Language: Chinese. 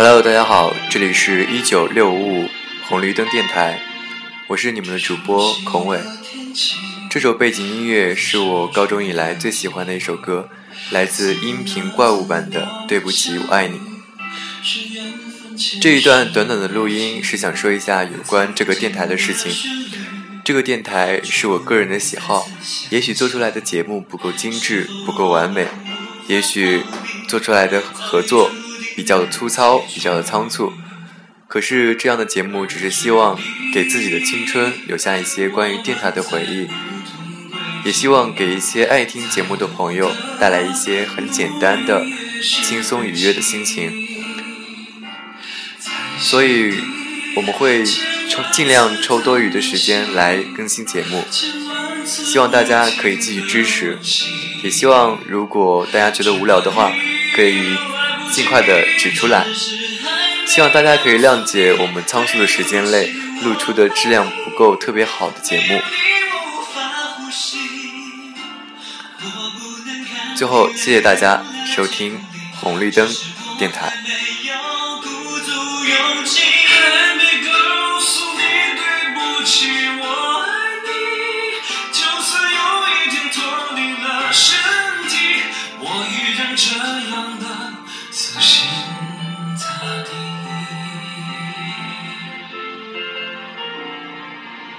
Hello，大家好，这里是一九六五五红绿灯电台，我是你们的主播孔伟。这首背景音乐是我高中以来最喜欢的一首歌，来自音频怪物版的《对不起，我爱你》。这一段短短的录音是想说一下有关这个电台的事情。这个电台是我个人的喜好，也许做出来的节目不够精致，不够完美，也许做出来的合作比较的粗糙，比较的仓促。可是这样的节目只是希望给自己的青春留下一些关于电台的回忆，也希望给一些爱听节目的朋友带来一些很简单的、轻松愉悦的心情。所以我们会抽尽量抽多余的时间来更新节目，希望大家可以继续支持，也希望如果大家觉得无聊的话，可以尽快的指出来。希望大家可以谅解我们仓促的时间内录出的质量不够特别好的节目。最后，谢谢大家收听红绿灯电台。我依然这样的此心。